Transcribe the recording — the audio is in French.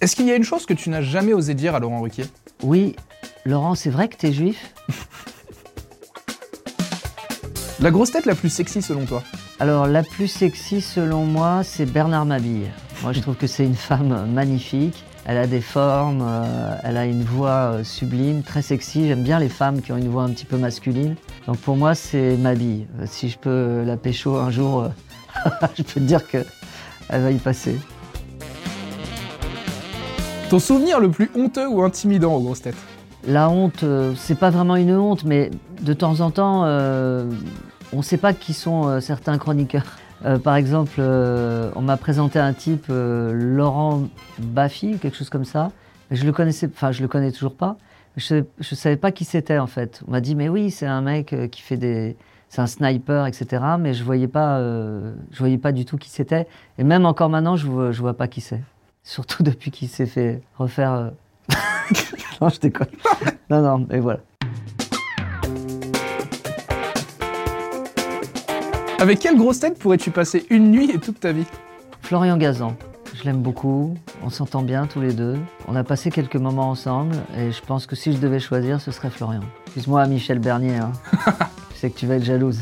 Est-ce qu'il y a une chose que tu n'as jamais osé dire à Laurent Ruquier? Oui, Laurent, c'est vrai que t'es juif? La grosse tête la plus sexy selon toi? Alors, la plus sexy selon moi, c'est Bernard Mabille. Moi, je trouve que c'est une femme magnifique. Elle a des formes, euh, elle a une voix euh, sublime, très sexy. J'aime bien les femmes qui ont une voix un petit peu masculine. Donc pour moi, c'est Mabille. Euh, Si je peux la pécho un jour, je peux te dire que elle va y passer. Ton souvenir le plus honteux ou intimidant aux grosses têtes La honte, euh, c'est pas vraiment une honte, mais de temps en temps, euh, on ne sait pas qui sont euh, certains chroniqueurs. Par exemple, on m'a présenté un type, Laurent Baffy, quelque chose comme ça. Je le connaissais, enfin, je le connais toujours pas. Je, je savais pas qui c'était en fait. On m'a dit, mais oui, c'est un mec qui fait des, c'est un sniper, etc. Mais je voyais voyais pas du tout qui c'était. Et même encore maintenant, je je vois pas qui c'est. Surtout depuis qu'il s'est fait refaire. euh, non, je déconne. Non, non, et voilà. Avec quelle grosse tête pourrais-tu passer une nuit et toute ta vie? Florian Gazan, je l'aime beaucoup, on s'entend bien tous les deux. On a passé quelques moments ensemble et je pense que si je devais choisir, ce serait Florian. Excuse-moi, Michel Bernier, hein. je sais que tu vas être jalouse.